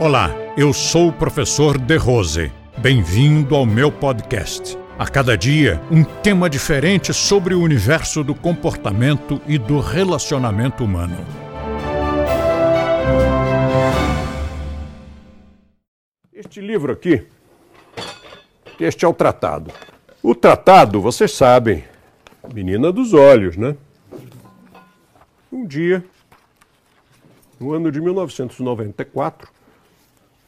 Olá, eu sou o professor De Rose. Bem-vindo ao meu podcast. A cada dia, um tema diferente sobre o universo do comportamento e do relacionamento humano. Este livro aqui, este é o tratado. O tratado, vocês sabem, menina dos olhos, né? Um dia, no ano de 1994,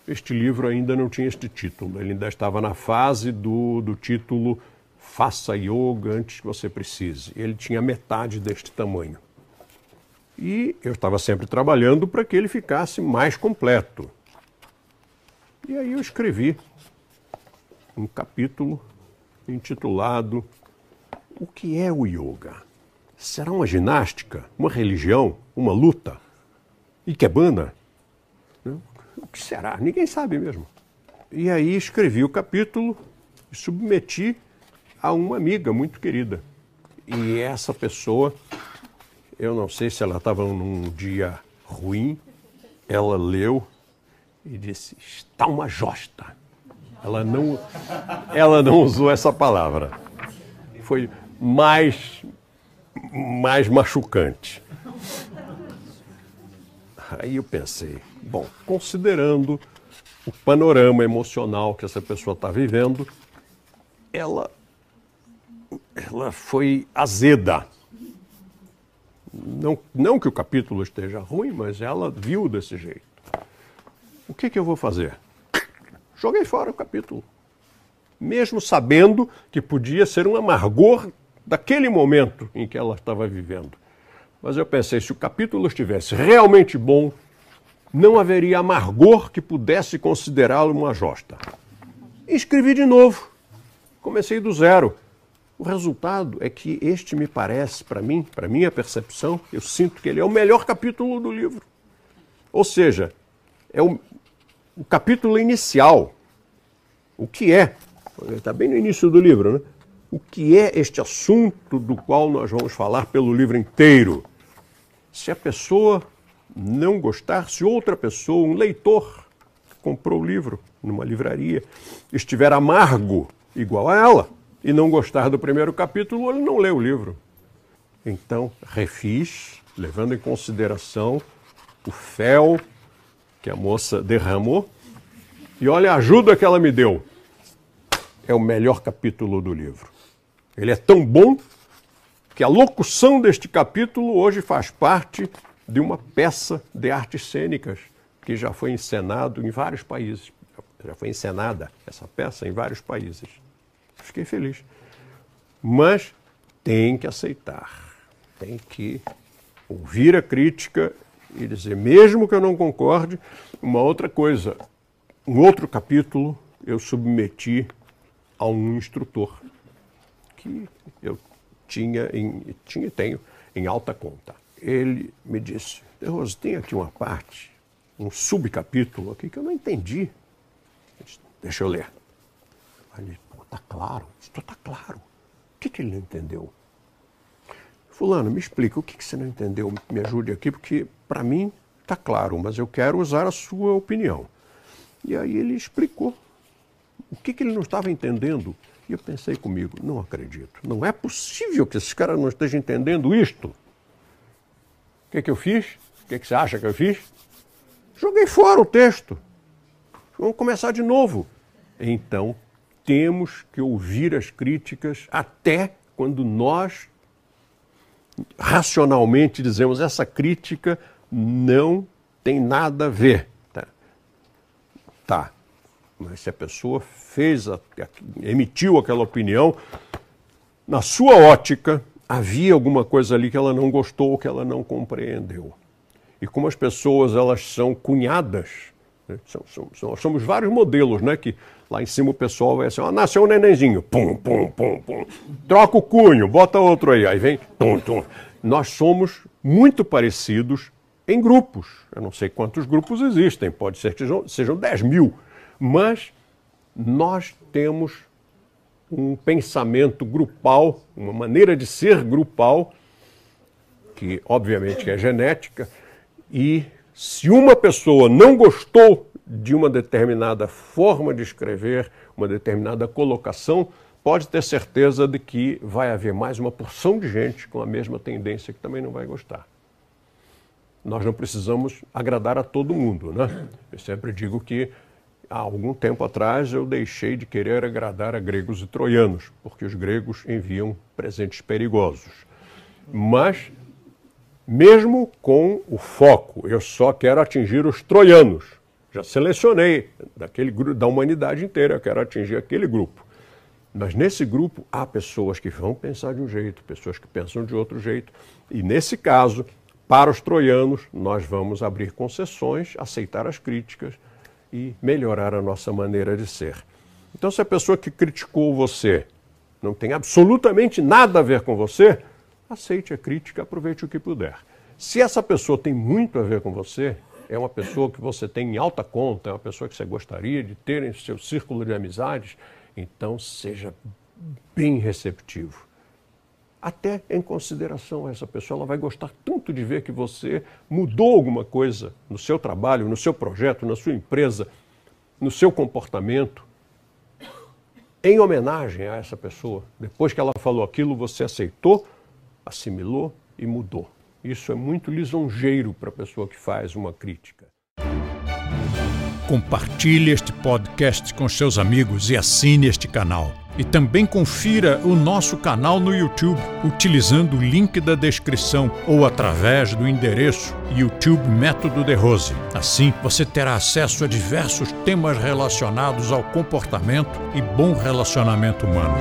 este livro ainda não tinha este título, ele ainda estava na fase do, do título Faça Yoga antes que você precise. Ele tinha metade deste tamanho. E eu estava sempre trabalhando para que ele ficasse mais completo. E aí eu escrevi um capítulo intitulado O que é o yoga? Será uma ginástica, uma religião, uma luta? Ikebana? O que será? Ninguém sabe mesmo. E aí escrevi o capítulo e submeti a uma amiga muito querida. E essa pessoa, eu não sei se ela estava num dia ruim, ela leu e disse: está uma josta. Ela não, ela não usou essa palavra. Foi mais, mais machucante. Aí eu pensei, bom, considerando o panorama emocional que essa pessoa está vivendo, ela, ela foi azeda. Não, não que o capítulo esteja ruim, mas ela viu desse jeito. O que, que eu vou fazer? Joguei fora o capítulo. Mesmo sabendo que podia ser um amargor daquele momento em que ela estava vivendo. Mas eu pensei, se o capítulo estivesse realmente bom, não haveria amargor que pudesse considerá-lo uma josta. E escrevi de novo. Comecei do zero. O resultado é que este me parece, para mim, para minha percepção, eu sinto que ele é o melhor capítulo do livro. Ou seja, é o, o capítulo inicial. O que é? Está bem no início do livro, né? O que é este assunto do qual nós vamos falar pelo livro inteiro? Se a pessoa não gostar, se outra pessoa, um leitor, que comprou o livro numa livraria, estiver amargo igual a ela e não gostar do primeiro capítulo, ele não lê o livro. Então, refiz, levando em consideração o fel que a moça derramou, e olha a ajuda que ela me deu. É o melhor capítulo do livro. Ele é tão bom que a locução deste capítulo hoje faz parte de uma peça de artes cênicas que já foi encenado em vários países. Já foi encenada essa peça em vários países. Fiquei feliz. Mas tem que aceitar, tem que ouvir a crítica e dizer, mesmo que eu não concorde, uma outra coisa, um outro capítulo eu submeti a um instrutor que eu tinha, em, tinha tenho em alta conta. Ele me disse, Rose, tem aqui uma parte, um subcapítulo aqui que eu não entendi. Deixa eu ler. Ele, pô, tá claro, isso tá claro. O que, que ele não entendeu? Fulano, me explica, o que, que você não entendeu? Me ajude aqui, porque para mim está claro, mas eu quero usar a sua opinião. E aí ele explicou o que, que ele não estava entendendo. E eu pensei comigo, não acredito, não é possível que esses caras não estejam entendendo isto. O que, que eu fiz? O que, que você acha que eu fiz? Joguei fora o texto. Vamos começar de novo. Então, temos que ouvir as críticas até quando nós racionalmente dizemos essa crítica não tem nada a ver. Tá. tá. Mas se a pessoa fez, a, emitiu aquela opinião, na sua ótica, havia alguma coisa ali que ela não gostou ou que ela não compreendeu. E como as pessoas elas são cunhadas, né? são, são, são, somos vários modelos, né? Que lá em cima o pessoal vai assim, ah, nasceu um nenenzinho, pum, pum, pum, pum, troca o cunho, bota outro aí, aí vem, tum, tum. Nós somos muito parecidos em grupos. Eu não sei quantos grupos existem, pode ser que sejam, sejam 10 mil, mas nós temos um pensamento grupal, uma maneira de ser grupal, que obviamente é genética, e se uma pessoa não gostou de uma determinada forma de escrever, uma determinada colocação, pode ter certeza de que vai haver mais uma porção de gente com a mesma tendência que também não vai gostar. Nós não precisamos agradar a todo mundo, né? Eu sempre digo que há algum tempo atrás eu deixei de querer agradar a gregos e troianos, porque os gregos enviam presentes perigosos. Mas mesmo com o foco, eu só quero atingir os troianos. Já selecionei daquele da humanidade inteira, eu quero atingir aquele grupo. Mas nesse grupo há pessoas que vão pensar de um jeito, pessoas que pensam de outro jeito. E nesse caso, para os troianos, nós vamos abrir concessões, aceitar as críticas e melhorar a nossa maneira de ser. Então, se a pessoa que criticou você não tem absolutamente nada a ver com você, aceite a crítica, aproveite o que puder. Se essa pessoa tem muito a ver com você, é uma pessoa que você tem em alta conta, é uma pessoa que você gostaria de ter em seu círculo de amizades, então seja bem receptivo. Até em consideração a essa pessoa, ela vai gostar tanto de ver que você mudou alguma coisa no seu trabalho, no seu projeto, na sua empresa, no seu comportamento. Em homenagem a essa pessoa, depois que ela falou aquilo, você aceitou assimilou e mudou. Isso é muito lisonjeiro para a pessoa que faz uma crítica. Compartilhe este podcast com seus amigos e assine este canal. E também confira o nosso canal no YouTube utilizando o link da descrição ou através do endereço YouTube Método de Rose. Assim, você terá acesso a diversos temas relacionados ao comportamento e bom relacionamento humano.